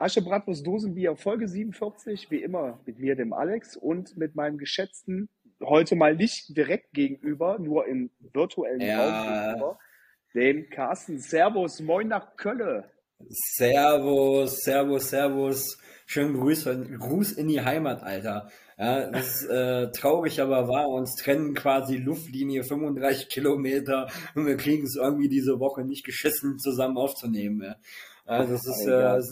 Asche Bratwurst Dosenbier Folge 47, wie immer mit mir, dem Alex und mit meinem geschätzten, heute mal nicht direkt gegenüber, nur im virtuellen Ja. Raum gegenüber, dem Carsten. Servus, moin nach Kölle. Servus, Servus, Servus. Schönen Gruß, Gruß in die Heimat, Alter. Ja, das ist äh, traurig, aber wahr. Uns trennen quasi Luftlinie 35 Kilometer und wir kriegen es irgendwie diese Woche nicht geschissen, zusammen aufzunehmen. Ja. Ja, das ist Ja. äh,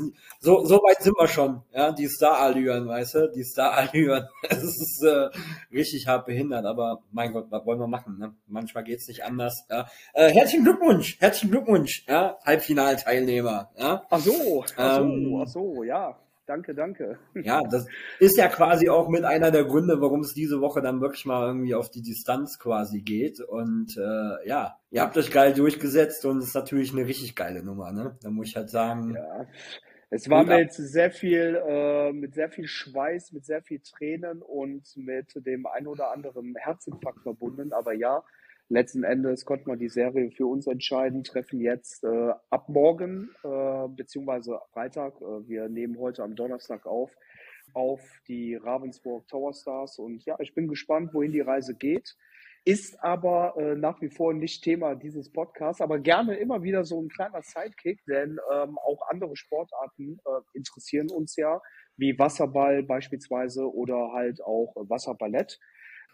so, so weit sind wir schon. Ja, die Star-Allüren, weißt du, die Star-Allüren. Das ist äh, richtig hart behindert, aber mein Gott, was wollen wir machen? Ne? Manchmal geht's nicht anders. Ja. Äh, herzlichen Glückwunsch, herzlichen Glückwunsch, ja, Halbfinalteilnehmer. Ja. Ach so, ach so, Ähm. ach so, ja. Danke, danke. Ja, das ist ja quasi auch mit einer der Gründe, warum es diese Woche dann wirklich mal irgendwie auf die Distanz quasi geht. Und äh, ja, ihr habt euch geil durchgesetzt und es ist natürlich eine richtig geile Nummer, ne? Da muss ich halt sagen, Ja. Es war mit sehr viel, äh, mit sehr viel Schweiß, mit sehr viel Tränen und mit dem ein oder anderen Herzinfarkt verbunden. Aber ja, letzten Endes konnten wir die Serie für uns entscheiden, treffen jetzt äh, ab morgen, äh, beziehungsweise Freitag, äh, wir nehmen heute am Donnerstag auf, auf die Ravensburg Tower Stars. Und ja, ich bin gespannt, wohin die Reise geht. Ist aber äh, nach wie vor nicht Thema dieses Podcasts, aber gerne immer wieder so ein kleiner Sidekick, denn ähm, auch andere Sportarten äh, interessieren uns ja, wie Wasserball beispielsweise oder halt auch äh, Wasserballett.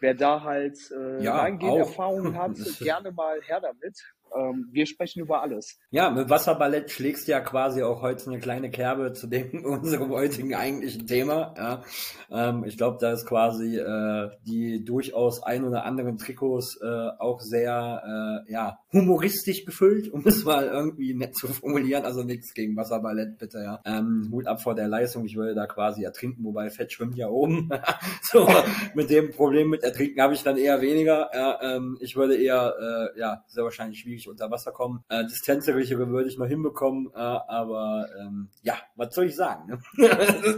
Wer da halt äh, Ja. Erfahrungen hat, gerne mal her damit. Ähm, wir sprechen über alles. ja, mit Wasserballett schlägst du ja quasi auch heute eine kleine Kerbe zu dem unserem heutigen eigentlichen Thema. Ja. Ähm, ich glaube, da ist quasi äh, die durchaus ein oder anderen Trikots äh, auch sehr äh, ja, humoristisch befüllt, um es mal irgendwie nett zu formulieren. Also nichts gegen Wasserballett, bitte, ja. Ähm, Hut ab vor der Leistung, ich würde da quasi ertrinken, wobei Fett schwimmt ja oben. so, mit dem Problem mit Ertrinken habe ich dann eher weniger. Ja, ähm, ich würde eher, äh, ja, sehr wahrscheinlich schwierig unter Wasser kommen. Äh, Distanzsichere würde ich noch hinbekommen, äh, aber ähm, ja, was soll ich sagen? Ne?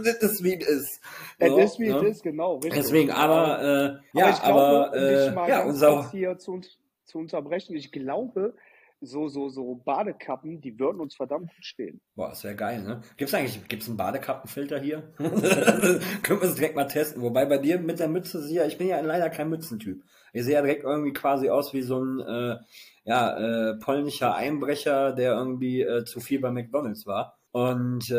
das ist wie es ist. Es So, ist wie ne? es ist, genau. Richtig. Deswegen, aber äh, Aber ja, ich glaube, aber um äh, mal ja, unser hier zu, zu unterbrechen, ich glaube, so, so, so Badekappen, die würden uns verdammt gut stehen. Boah, das wäre geil, ne? Gibt's eigentlich, gibt's einen Badekappenfilter hier? Können wir es direkt mal testen. Wobei bei dir mit der Mütze, ja, ich bin ja leider kein Mützentyp. Ich sehe ja direkt irgendwie quasi aus wie so ein, äh, ja, äh, polnischer Einbrecher, der irgendwie äh, zu viel bei McDonalds war. Und äh,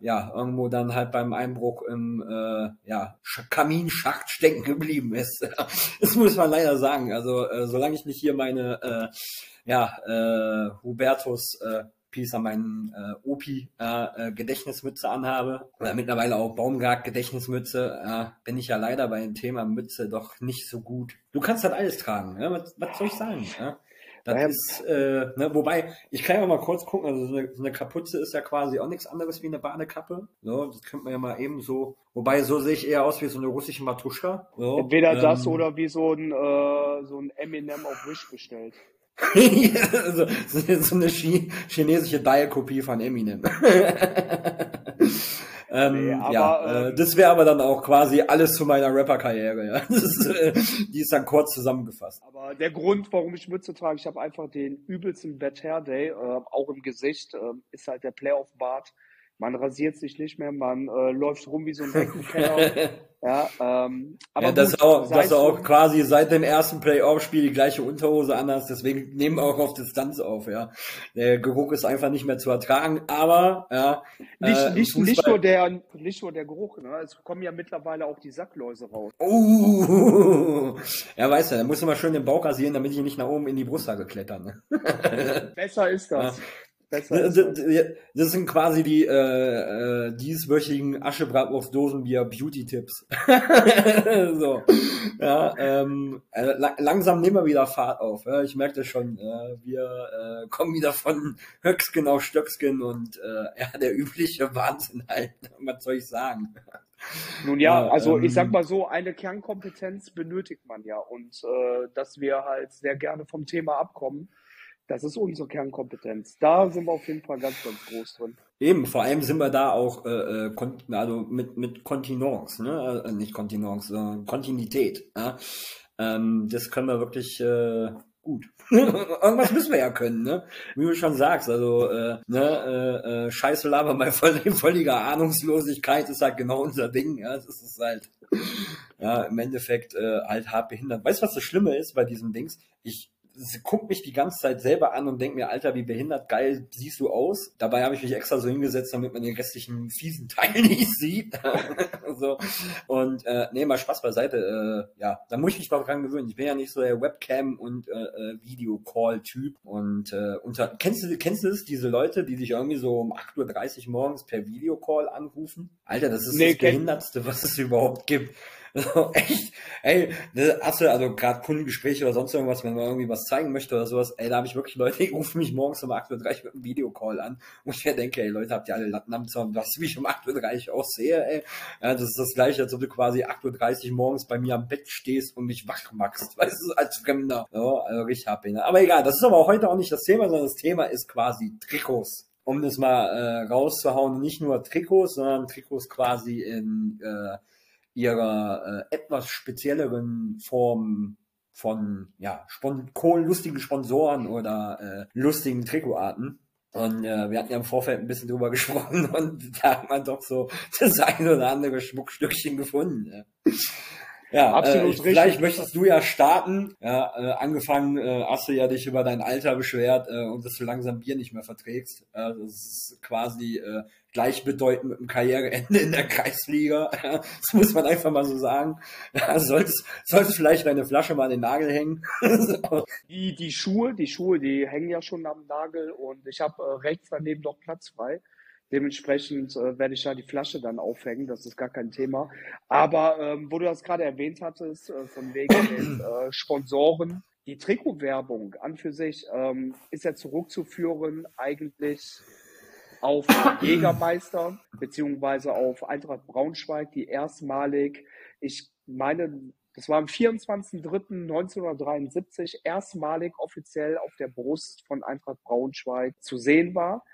ja, irgendwo dann halt beim Einbruch im äh, ja, Sch- Kaminschacht stecken geblieben ist. das muss man leider sagen. Also äh, solange ich nicht hier meine äh, ja, äh, Hubertus äh, Peace an meinen äh, Opi äh, äh, Gedächtnismütze anhabe oder mittlerweile auch Baumgart Gedächtnismütze, äh, bin ich ja leider bei dem Thema Mütze doch nicht so gut. Du kannst halt alles tragen, ne? was, was soll ich sagen? Ja? Das Naja. ist, äh, ne, wobei, ich kann ja mal kurz gucken, also so eine, so eine Kapuze ist ja quasi auch nichts anderes wie eine Badekappe. So, das könnte man ja mal eben so, wobei so sehe ich eher aus wie so eine russische Matuschka. So, Entweder das ähm, oder wie so ein, äh, so ein Eminem auf Wish bestellt. so, so eine Chi chinesische Dial-Kopie von Eminem. ähm, Nee, aber, ja, äh, ähm, das wäre aber dann auch quasi alles zu meiner Rapper-Karriere. Ja. Ist, äh, die ist dann kurz zusammengefasst. Aber der Grund, warum ich Mütze trage, ich habe einfach den übelsten Bad Hair Day, äh, auch im Gesicht, äh, ist halt der Playoff-Bart. Man rasiert sich nicht mehr, man äh, läuft rum wie so ein Heckenkeller. ja, ähm, aber ja, das gut, auch, sei das es auch quasi seit dem ersten Playoff-Spiel die gleiche Unterhose anders, deswegen nehmen wir auch auf Distanz auf, ja. Der Geruch ist einfach nicht mehr zu ertragen, aber, ja. Nicht, äh, nicht, nicht, nur der, nicht nur der Geruch, ne? es kommen ja mittlerweile auch die Sackläuse raus. Uh, ja, weißt du, da musst du mal schön den Bauch rasieren, damit ich nicht nach oben in die Brusthage klettern. Ne? Besser ist das. Besser Das, ist das. das- sind quasi die äh, äh, dieswöchigen Aschebratwurst Dosenbier Beauty Tipps. so, ja, ähm, äh, la langsam nehmen wir wieder Fahrt auf. Ja? Ich merke das schon. Äh, wir äh, kommen wieder von Höcksken auf Stöcksken und äh, ja, der übliche Wahnsinn halt. Was soll ich sagen? Nun ja, Ja, also ich ähm, sag mal so, eine Kernkompetenz benötigt man ja. Und äh, dass wir halt sehr gerne vom Thema abkommen, das ist unsere Kernkompetenz. Da sind wir auf jeden Fall ganz, ganz groß drin. Eben, vor allem sind wir da auch äh, äh, also mit, mit Kontinence, ne? Äh, nicht Kontinence, sondern Kontinuität. Ja? Ähm, das können wir wirklich äh, gut. Irgendwas müssen wir ja können, ne? Wie du schon sagst, also äh, ne, äh, äh, Scheiße laber bei voll, völliger Ahnungslosigkeit ist halt genau unser Ding. Ja, das ist halt ja im Endeffekt äh, halt hart behindert. Weißt du, was das Schlimme ist bei diesen Dings? Ich guckt mich die ganze Zeit selber an und denkt mir, Alter, wie behindert geil siehst du aus. Dabei habe ich mich extra so hingesetzt, damit man den restlichen fiesen Teil nicht sieht. so. Und äh, nee, mal Spaß beiseite. Äh, ja, da muss ich mich mal dran gewöhnen. Ich bin ja nicht so der Webcam- und äh, äh Videocall-Typ. Und äh, unter, kennst du kennst du es, diese Leute, die sich irgendwie so um 8.30 Uhr morgens per Videocall anrufen? Alter, das ist nee, das Behindertste, was es überhaupt gibt. echt, ey, ne, hast du also gerade Kundengespräche oder sonst irgendwas, wenn man irgendwie was zeigen möchte oder sowas, ey, da habe ich wirklich Leute, die rufen mich morgens um 8.30 Uhr mit einem Videocall an, wo ich mir denke, ey, Leute, habt ihr alle Latten am Zaun, was ich um 8.30 Uhr aussehe, ey. Ja, das ist das gleiche, als ob du quasi 8.30 Uhr morgens bei mir am Bett stehst und mich wach machst, weißt du, als Fremder. Ja, also richtig happy, ne? Aber egal, das ist aber heute auch nicht das Thema, sondern das Thema ist quasi Trikots um das mal äh, rauszuhauen, nicht nur Trikots, sondern Trikots quasi in äh, ihrer äh, etwas spezielleren Form von ja, Spon lustigen Sponsoren oder äh, lustigen Trikotarten. Und äh, wir hatten ja im Vorfeld ein bisschen drüber gesprochen und da hat man doch so das eine oder andere Schmuckstückchen gefunden. Ja. Ja, absolut äh, richtig. Vielleicht möchtest du ja starten. Ja, äh, angefangen äh, hast du ja dich über dein Alter beschwert äh, und dass du langsam Bier nicht mehr verträgst. Äh, das ist quasi äh, gleichbedeutend mit dem Karriereende in der Kreisliga. das muss man einfach mal so sagen. Ja, solltest, solltest vielleicht deine Flasche mal an den Nagel hängen. die, die Schuhe, die Schuhe, die hängen ja schon am Nagel und ich habe äh, rechts daneben noch Platz frei. Dementsprechend äh, werde ich da die Flasche dann aufhängen, das ist gar kein Thema. Aber ähm, wo du das gerade erwähnt hattest, äh, von wegen den äh, Sponsoren, die Trikotwerbung an für sich ähm, ist ja zurückzuführen eigentlich auf Jägermeister beziehungsweise auf Eintracht Braunschweig, die erstmalig, ich meine, das war am 24.03.1973 erstmalig offiziell auf der Brust von Eintracht Braunschweig zu sehen war.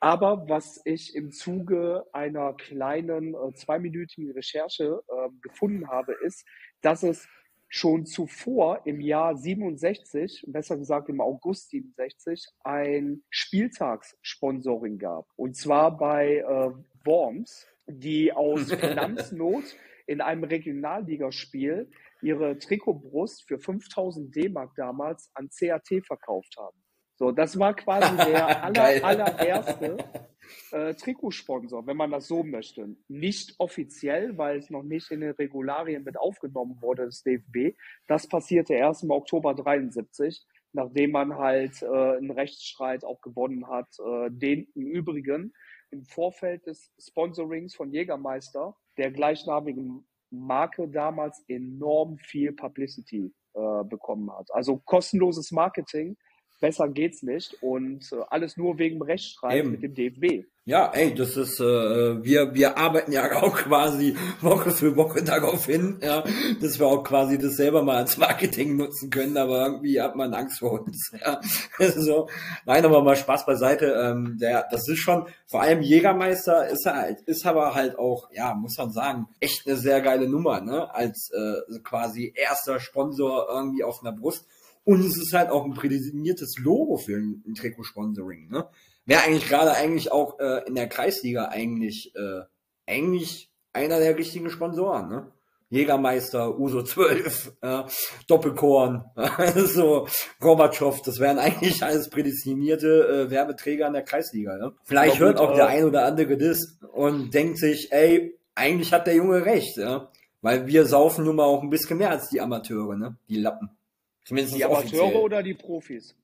Aber was ich im Zuge einer kleinen äh, zweiminütigen Recherche äh, gefunden habe, ist, dass es schon zuvor im Jahr 67, besser gesagt im August 67, ein Spieltagssponsoring gab. Und zwar bei äh, Worms, die aus Finanznot in einem Regionalligaspiel ihre Trikotbrust für 5000 D-Mark damals an CAT verkauft haben. So, das war quasi der aller, allererste äh, Trikotsponsor, wenn man das so möchte. Nicht offiziell, weil es noch nicht in den Regularien mit aufgenommen wurde, das DFB. Das passierte erst im Oktober 73, nachdem man halt äh, einen Rechtsstreit auch gewonnen hat, äh, den im Übrigen im Vorfeld des Sponsorings von Jägermeister, der gleichnamigen Marke damals enorm viel Publicity äh, bekommen hat. Also kostenloses Marketing besser geht's nicht und äh, alles nur wegen Rechtsstreit mit dem DFB. Ja, ey, das ist, äh, wir, wir arbeiten ja auch quasi Woche für Woche darauf hin, ja, dass wir auch quasi das selber mal als Marketing nutzen können, aber irgendwie hat man Angst vor uns. Ja. so, nein, aber mal Spaß beiseite. Ähm, der, das ist schon, vor allem Jägermeister ist halt, ist aber halt auch, ja, muss man sagen, echt eine sehr geile Nummer, ne? Als äh, quasi erster Sponsor irgendwie auf einer Brust. Und es ist halt auch ein prädestiniertes Logo für ein, ein Trikotsponsoring. Ne? Wäre eigentlich gerade eigentlich auch äh, in der Kreisliga eigentlich äh, eigentlich einer der richtigen Sponsoren. Ne? Jägermeister, Uso 12, äh, Doppelkorn, so Gorbatschow, das wären eigentlich alles prädestinierte äh, Werbeträger in der Kreisliga. Ne? Vielleicht hört auch der ein oder andere das und denkt sich, ey, eigentlich hat der Junge recht, ja? weil wir saufen nun mal auch ein bisschen mehr als die Amateure, ne? die Lappen. Zumindest die Amateure offiziell. oder die Profis?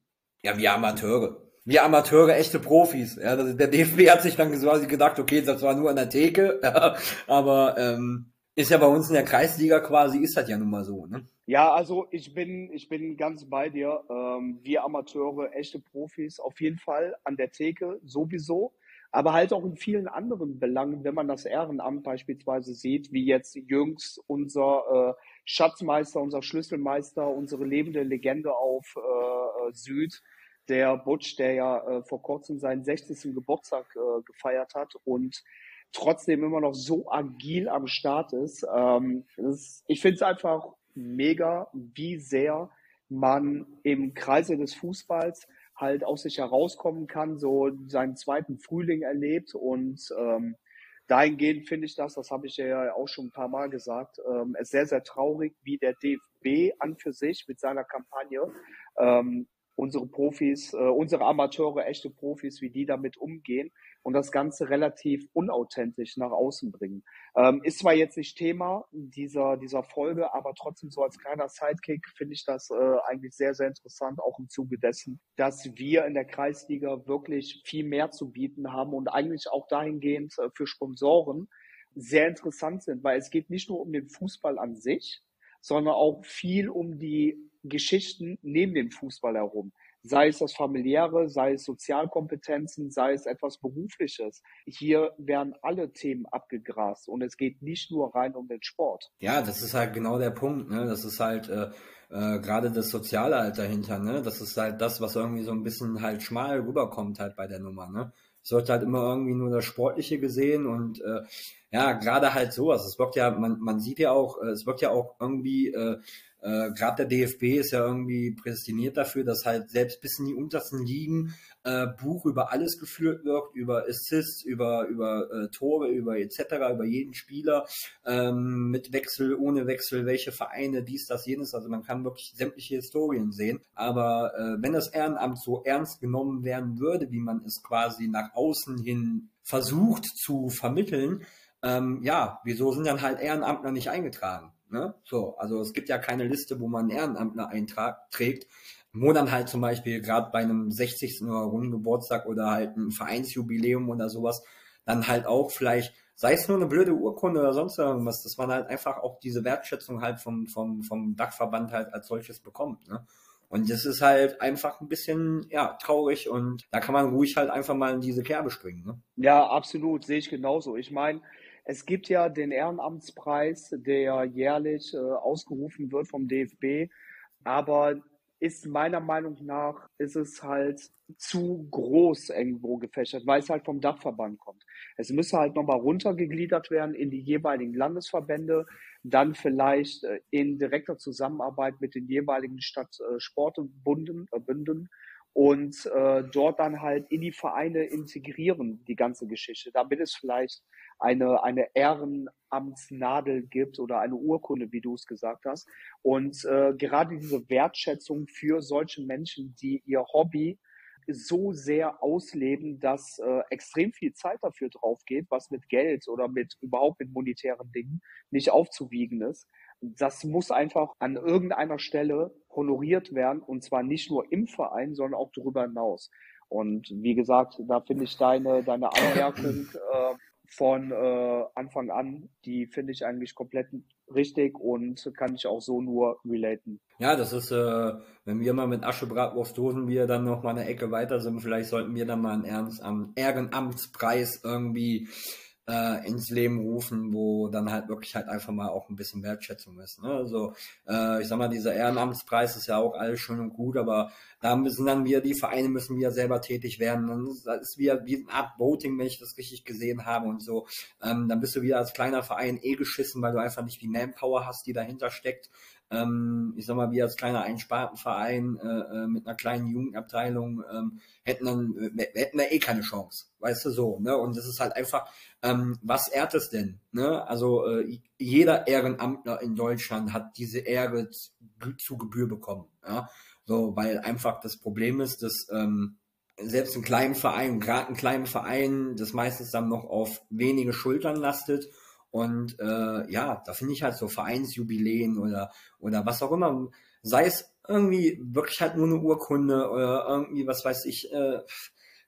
Ja, wir Amateure. Wir Amateure, echte Profis. Ja, der DFB hat sich dann quasi gedacht, okay, das war nur an der Theke, aber ähm, ist ja bei uns in der Kreisliga quasi, ist das ja nun mal so, ne? Ja, also ich bin, ich bin ganz bei dir. Ähm, wir Amateure, echte Profis, auf jeden Fall an der Theke sowieso, aber halt auch in vielen anderen Belangen, wenn man das Ehrenamt beispielsweise sieht, wie jetzt jüngst unser äh, Schatzmeister, unser Schlüsselmeister, unsere lebende Legende auf äh, Süd, der Butch, der ja äh, vor kurzem seinen 60. Geburtstag äh, gefeiert hat und trotzdem immer noch so agil am Start ist. Ähm, ist ich finde es einfach mega, wie sehr man im Kreise des Fußballs halt aus sich herauskommen kann, so seinen zweiten Frühling erlebt und ähm, dahingehend finde ich das, das habe ich ja auch schon ein paar Mal gesagt, ähm, ist sehr, sehr traurig, wie der DFB an für sich mit seiner Kampagne ähm, unsere Profis, äh, unsere Amateure, echte Profis, wie die damit umgehen und das Ganze relativ unauthentisch nach außen bringen. Ähm, ist zwar jetzt nicht Thema dieser, dieser Folge, aber trotzdem so als kleiner Sidekick finde ich das äh, eigentlich sehr, sehr interessant, auch im Zuge dessen, dass wir in der Kreisliga wirklich viel mehr zu bieten haben und eigentlich auch dahingehend äh, für Sponsoren sehr interessant sind, weil es geht nicht nur um den Fußball an sich, sondern auch viel um die Geschichten neben dem Fußball herum. Sei es das familiäre, sei es Sozialkompetenzen, sei es etwas Berufliches. Hier werden alle Themen abgegrast und es geht nicht nur rein um den Sport. Ja, das ist halt genau der Punkt. Ne? Das ist halt äh, äh, gerade das Soziale halt dahinter. Ne? Das ist halt das, was irgendwie so ein bisschen halt schmal rüberkommt halt bei der Nummer. Ne? Es wird halt immer irgendwie nur das Sportliche gesehen und äh, ja, gerade halt sowas. Es wirkt ja, man, man sieht ja auch, äh, es wirkt ja auch irgendwie äh, äh, Gerade der DFB ist ja irgendwie prädestiniert dafür, dass halt selbst bis in die untersten Ligen äh, Buch über alles geführt wird, über Assists, über, über äh, Tore, über etc., über jeden Spieler, ähm, mit Wechsel, ohne Wechsel, welche Vereine, dies, das, jenes. Also man kann wirklich sämtliche Historien sehen. Aber äh, wenn das Ehrenamt so ernst genommen werden würde, wie man es quasi nach außen hin versucht zu vermitteln, ähm, ja, wieso sind dann halt Ehrenamtler nicht eingetragen? Ne? So, also es gibt ja keine Liste, wo man einen Ehrenamtler einträgt, wo dann halt zum Beispiel gerade bei einem 60. oder runden Geburtstag oder halt ein Vereinsjubiläum oder sowas, dann halt auch vielleicht, sei es nur eine blöde Urkunde oder sonst irgendwas, dass man halt einfach auch diese Wertschätzung halt vom, vom, vom Dachverband halt als solches bekommt. Ne? Und das ist halt einfach ein bisschen, ja, traurig und da kann man ruhig halt einfach mal in diese Kerbe springen. Ne? Ja, absolut, sehe ich genauso. Ich meine, es gibt ja den Ehrenamtspreis, der jährlich äh, ausgerufen wird vom DFB, aber ist meiner Meinung nach, ist es halt zu groß irgendwo gefächert, weil es halt vom Dachverband kommt. Es müsste halt nochmal runtergegliedert werden in die jeweiligen Landesverbände, dann vielleicht äh, in direkter Zusammenarbeit mit den jeweiligen Stadtsportbunden äh, und äh, dort dann halt in die Vereine integrieren, die ganze Geschichte, damit es vielleicht eine, eine Ehrenamtsnadel gibt oder eine Urkunde, wie du es gesagt hast. Und äh, gerade diese Wertschätzung für solche Menschen, die ihr Hobby so sehr ausleben, dass äh, extrem viel Zeit dafür drauf geht, was mit Geld oder mit überhaupt mit monetären Dingen nicht aufzuwiegen ist. Das muss einfach an irgendeiner Stelle honoriert werden und zwar nicht nur im Verein, sondern auch darüber hinaus. Und wie gesagt, da finde ich deine, deine Anmerkung äh, von äh, Anfang an, die finde ich eigentlich komplett richtig und kann ich auch so nur relaten. Ja, das ist, äh, wenn wir mal mit Aschebratwurstdosen wir dann noch mal eine Ecke weiter sind, vielleicht sollten wir dann mal einen Ehrenamtspreis irgendwie äh, ins Leben rufen, wo dann halt wirklich halt einfach mal auch ein bisschen Wertschätzung ist. Ne? Also äh, ich sag mal, dieser Ehrenamtspreis ist ja auch alles schön und gut, aber da müssen dann wir, die Vereine müssen wieder selber tätig werden. Dann ist, das ist wieder wie eine Art Voting, wenn ich das richtig gesehen habe und so. Ähm, dann bist du wieder als kleiner Verein eh geschissen, weil du einfach nicht die Manpower hast, die dahinter steckt ähm, ich sag mal, wir als kleiner Einspartenverein äh, äh, mit einer kleinen Jugendabteilung ähm, hätten dann äh, hätten wir eh keine Chance, weißt du so, ne? Und das ist halt einfach, ähm, was ehrt es denn? Ne? Also äh, jeder Ehrenamtler in Deutschland hat diese Ehre zu, zu Gebühr bekommen, ja. So, weil einfach das Problem ist, dass ähm, selbst ein kleinen Verein, gerade ein kleinen Verein, das meistens dann noch auf wenige Schultern lastet und äh, ja, da finde ich halt so Vereinsjubiläen oder, oder was auch immer, sei es irgendwie wirklich halt nur eine Urkunde oder irgendwie, was weiß ich, äh,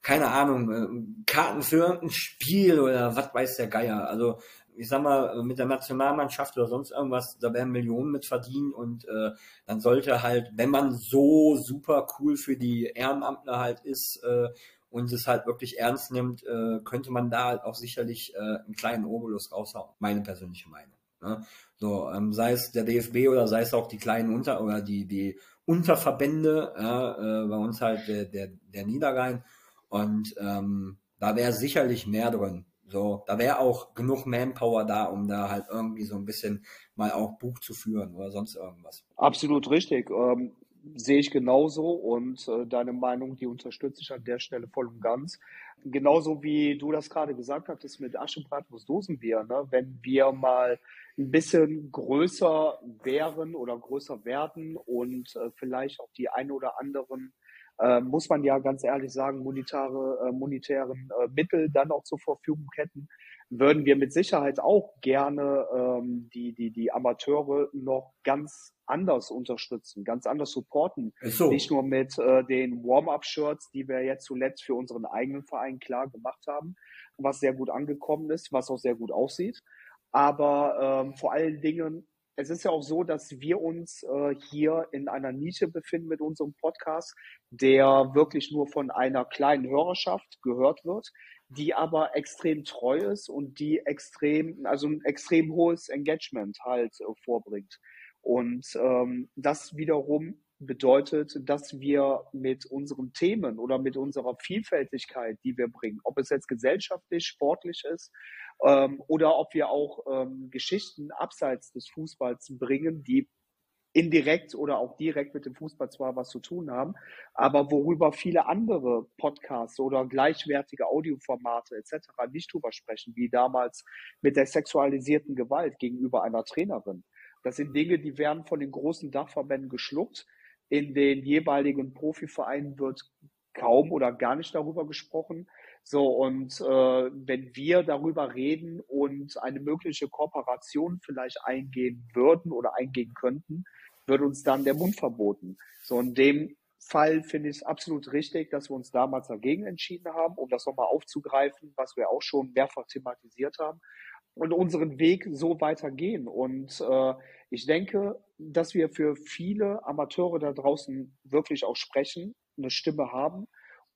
keine Ahnung, äh, Karten für irgendein Spiel oder was weiß der Geier. Also ich sag mal, mit der Nationalmannschaft oder sonst irgendwas, da werden Millionen mit verdient und äh, dann sollte halt, wenn man so super cool für die Ehrenamtler halt ist, äh, und es halt wirklich ernst nimmt, äh, könnte man da halt auch sicherlich äh, einen kleinen Obolus raushauen. Meine persönliche Meinung. Ne? So, ähm, sei es der DFB oder sei es auch die kleinen Unter- oder die, die Unterverbände, ja, äh, bei uns halt der, der, der Niederrhein. Und ähm, da wäre sicherlich mehr drin. So, da wäre auch genug Manpower da, um da halt irgendwie so ein bisschen mal auch Buch zu führen oder sonst irgendwas. Absolut richtig. Ähm, sehe ich genauso und äh, deine Meinung, die unterstütze ich an der Stelle voll und ganz. Genauso wie du das gerade gesagt hattest mit Aschebratwurst Dosenbier, ne? wenn wir mal ein bisschen größer wären oder größer werden und äh, vielleicht auch die ein oder anderen äh, muss man ja ganz ehrlich sagen, monetäre, äh, monetären äh, Mittel dann auch zur Verfügung hätten, würden wir mit Sicherheit auch gerne ähm, die, die, die Amateure noch ganz anders unterstützen, ganz anders supporten. So. Nicht nur mit äh, den Warm-up-Shirts, die wir jetzt zuletzt für unseren eigenen Verein klar gemacht haben, was sehr gut angekommen ist, was auch sehr gut aussieht. Aber ähm, vor allen Dingen, es ist ja auch so, dass wir uns äh, hier in einer Nische befinden mit unserem Podcast, der wirklich nur von einer kleinen Hörerschaft gehört wird die aber extrem treu ist und die extrem, also ein extrem hohes Engagement halt äh, vorbringt. Und ähm, das wiederum bedeutet, dass wir mit unseren Themen oder mit unserer Vielfältigkeit, die wir bringen, ob es jetzt gesellschaftlich, sportlich ist ähm, oder ob wir auch ähm, Geschichten abseits des Fußballs bringen, die indirekt oder auch direkt mit dem Fußball zwar was zu tun haben, aber worüber viele andere Podcasts oder gleichwertige Audioformate etc. nicht drüber sprechen, wie damals mit der sexualisierten Gewalt gegenüber einer Trainerin. Das sind Dinge, die werden von den großen Dachverbänden geschluckt. In den jeweiligen Profivereinen wird kaum oder gar nicht darüber gesprochen. So, und äh, wenn wir darüber reden und eine mögliche Kooperation vielleicht eingehen würden oder eingehen könnten, wird uns dann der Mund verboten. So in dem Fall finde ich es absolut richtig, dass wir uns damals dagegen entschieden haben, um das nochmal aufzugreifen, was wir auch schon mehrfach thematisiert haben und unseren Weg so weitergehen. Und äh, ich denke, dass wir für viele Amateure da draußen wirklich auch sprechen, eine Stimme haben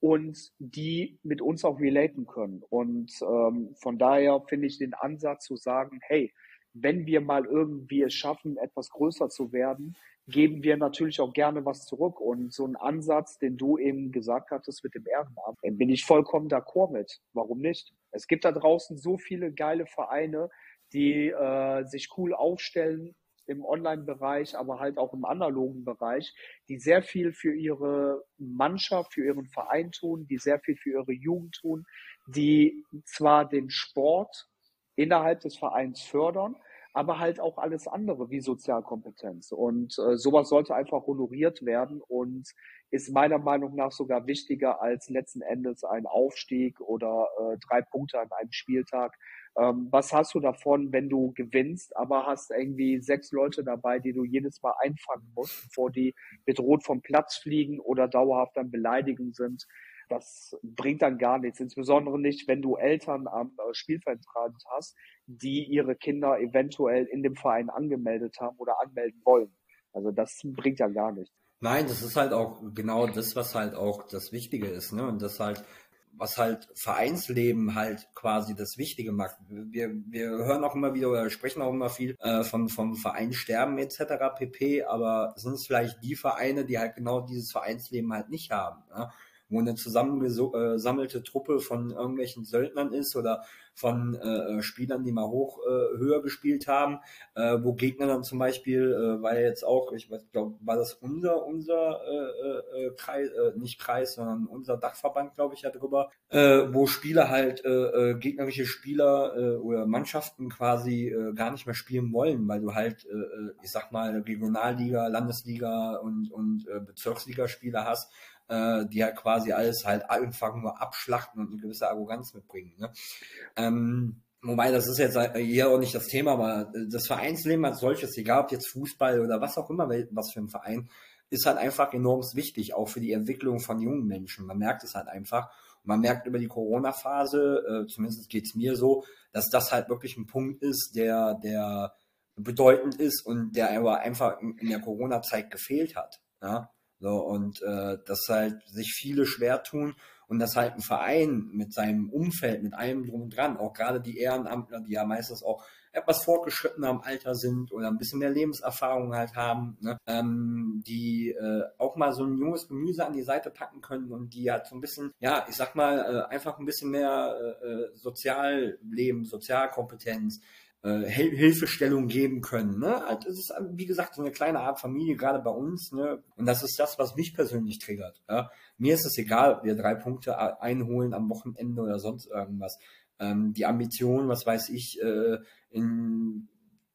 und die mit uns auch relaten können. Und ähm, von daher finde ich den Ansatz zu sagen, hey, wenn wir mal irgendwie es schaffen, etwas größer zu werden, geben wir natürlich auch gerne was zurück. Und so ein Ansatz, den du eben gesagt hattest mit dem Ehrenamt, bin ich vollkommen d'accord mit. Warum nicht? Es gibt da draußen so viele geile Vereine, die äh, sich cool aufstellen im Online-Bereich, aber halt auch im analogen Bereich, die sehr viel für ihre Mannschaft, für ihren Verein tun, die sehr viel für ihre Jugend tun, die zwar den Sport innerhalb des Vereins fördern, aber halt auch alles andere wie Sozialkompetenz. Und äh, sowas sollte einfach honoriert werden und ist meiner Meinung nach sogar wichtiger als letzten Endes ein Aufstieg oder äh, drei Punkte an einem Spieltag. Ähm, was hast du davon, wenn du gewinnst, aber hast irgendwie sechs Leute dabei, die du jedes Mal einfangen musst, bevor die bedroht vom Platz fliegen oder dauerhaft dann beleidigen sind? das bringt dann gar nichts. Insbesondere nicht, wenn du Eltern am äh, Spielfeldrand hast, die ihre Kinder eventuell in dem Verein angemeldet haben oder anmelden wollen. Also das bringt ja gar nichts. Nein, das ist halt auch genau das, was halt auch das Wichtige ist, ne? Und das halt, was halt Vereinsleben halt quasi das Wichtige macht. Wir, wir hören auch immer wieder oder sprechen auch immer viel äh, von, vom Verein sterben etc. pp. Aber sind es vielleicht die Vereine, die halt genau dieses Vereinsleben halt nicht haben? Ne? Wo eine zusammengesammelte Truppe von irgendwelchen Söldnern ist oder von äh, Spielern, die mal hoch äh, höher gespielt haben, äh, wo Gegner dann zum Beispiel, äh, weil jetzt auch, ich glaube, war das unser unser äh, äh, Kreis, äh, nicht Kreis, sondern unser Dachverband, glaube ich, ja drüber, äh, wo Spieler halt äh, äh, gegnerische Spieler äh, oder Mannschaften quasi äh, gar nicht mehr spielen wollen, weil du halt, äh, äh ich sag mal, Regionalliga, Landesliga und und äh, Bezirksligaspieler hast äh, die halt quasi alles halt einfach nur abschlachten und eine gewisse Arroganz mitbringen. Ne? Ähm, Wobei, das ist jetzt hier auch nicht das Thema, aber das Vereinsleben als solches, egal ob jetzt Fußball oder was auch immer, was für ein Verein, ist halt einfach enorm wichtig, auch für die Entwicklung von jungen Menschen. Man merkt es halt einfach. Und man merkt über die Corona-Phase, äh, zumindest geht's mir so, dass das halt wirklich ein Punkt ist, der, der bedeutend ist und der aber einfach in, in der Corona-Zeit gefehlt hat. Ja? So, und äh, dass halt sich viele schwer tun und dass halt ein Verein mit seinem Umfeld, mit allem drum und dran, auch gerade die Ehrenamtler, die ja meistens auch etwas fortgeschrittener im Alter sind oder ein bisschen mehr Lebenserfahrung halt haben, ne, ähm, die äh, auch mal so ein junges Gemüse an die Seite packen können und die halt so ein bisschen, ja, ich sag mal, äh, einfach ein bisschen mehr äh, äh Sozialleben, Sozialkompetenz, äh, Hilfestellung geben können. Ne? Also ist, wie gesagt, so eine kleine Art Familie, gerade bei uns. Ne? Und das ist das, was mich persönlich triggert. Ja? Mir ist es egal, ob wir drei Punkte einholen am Wochenende oder sonst irgendwas. Ähm, die Ambition, was weiß ich, äh, in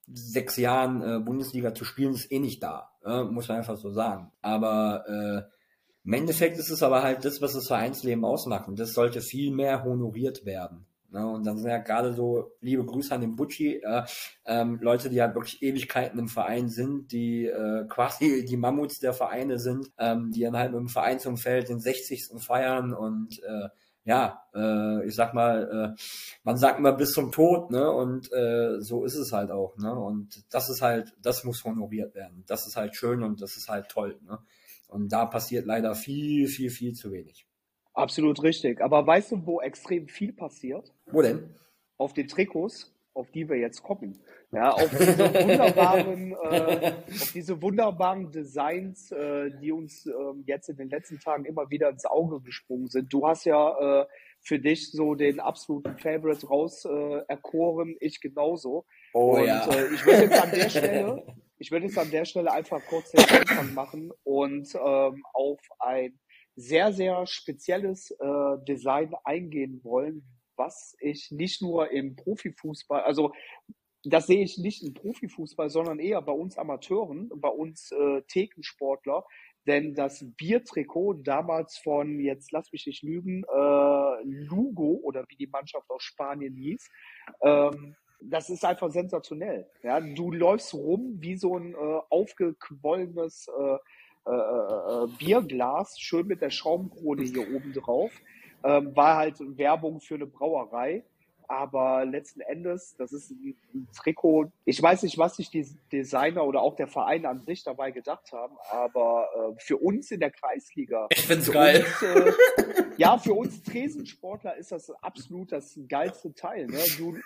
sechs Jahren äh, Bundesliga zu spielen, ist eh nicht da. Ja? Muss man einfach so sagen. Aber äh, im Endeffekt ist es aber halt das, was das Vereinsleben ausmacht. Und das sollte viel mehr honoriert werden. Ne? Und dann sind ja gerade so, liebe Grüße an den Butchi, äh, ähm, Leute, die halt wirklich Ewigkeiten im Verein sind, die äh, quasi die Mammuts der Vereine sind, ähm, die dann halt mit dem Vereinsumfeld den 60. feiern und äh, ja, äh, ich sag mal, äh, man sagt immer bis zum Tod, ne? Und äh, so ist es halt auch, ne? Und das ist halt, das muss honoriert werden. Das ist halt schön und das ist halt toll, ne? Und da passiert leider viel, viel, viel zu wenig. Absolut richtig. Aber weißt du, wo extrem viel passiert? Wo denn? Auf den Trikots, auf die wir jetzt kommen. Ja, auf diese wunderbaren, äh, auf diese wunderbaren Designs, äh, die uns äh, jetzt in den letzten Tagen immer wieder ins Auge gesprungen sind. Du hast ja äh, für dich so den absoluten Favorite raus äh, erkoren, ich genauso. Oh und ja. äh, ich würde jetzt an der Stelle, ich würde jetzt an der Stelle einfach kurz den Anfang machen und ähm, auf ein sehr, sehr spezielles äh, Design eingehen wollen, was ich nicht nur im Profifußball, also das sehe ich nicht im Profifußball, sondern eher bei uns Amateuren, bei uns äh, Thekensportler. Denn das Biertrikot damals von, jetzt lass mich nicht lügen, äh, Lugo oder wie die Mannschaft aus Spanien hieß, ähm, das ist einfach sensationell. Ja, du läufst rum wie so ein äh, aufgequollenes äh, äh, äh, Bierglas, schön mit der Schaumkrone hier oben drauf. Ähm, war halt Werbung für eine Brauerei. Aber letzten Endes, das ist ein, ein, Trikot. Ich weiß nicht, was sich die Designer oder auch der Verein an sich dabei gedacht haben, aber äh, für uns in der Kreisliga. Ich find's geil. Uns, äh, ja, für uns Tresensportler ist das absolut das geilste Teil. Ne? Du,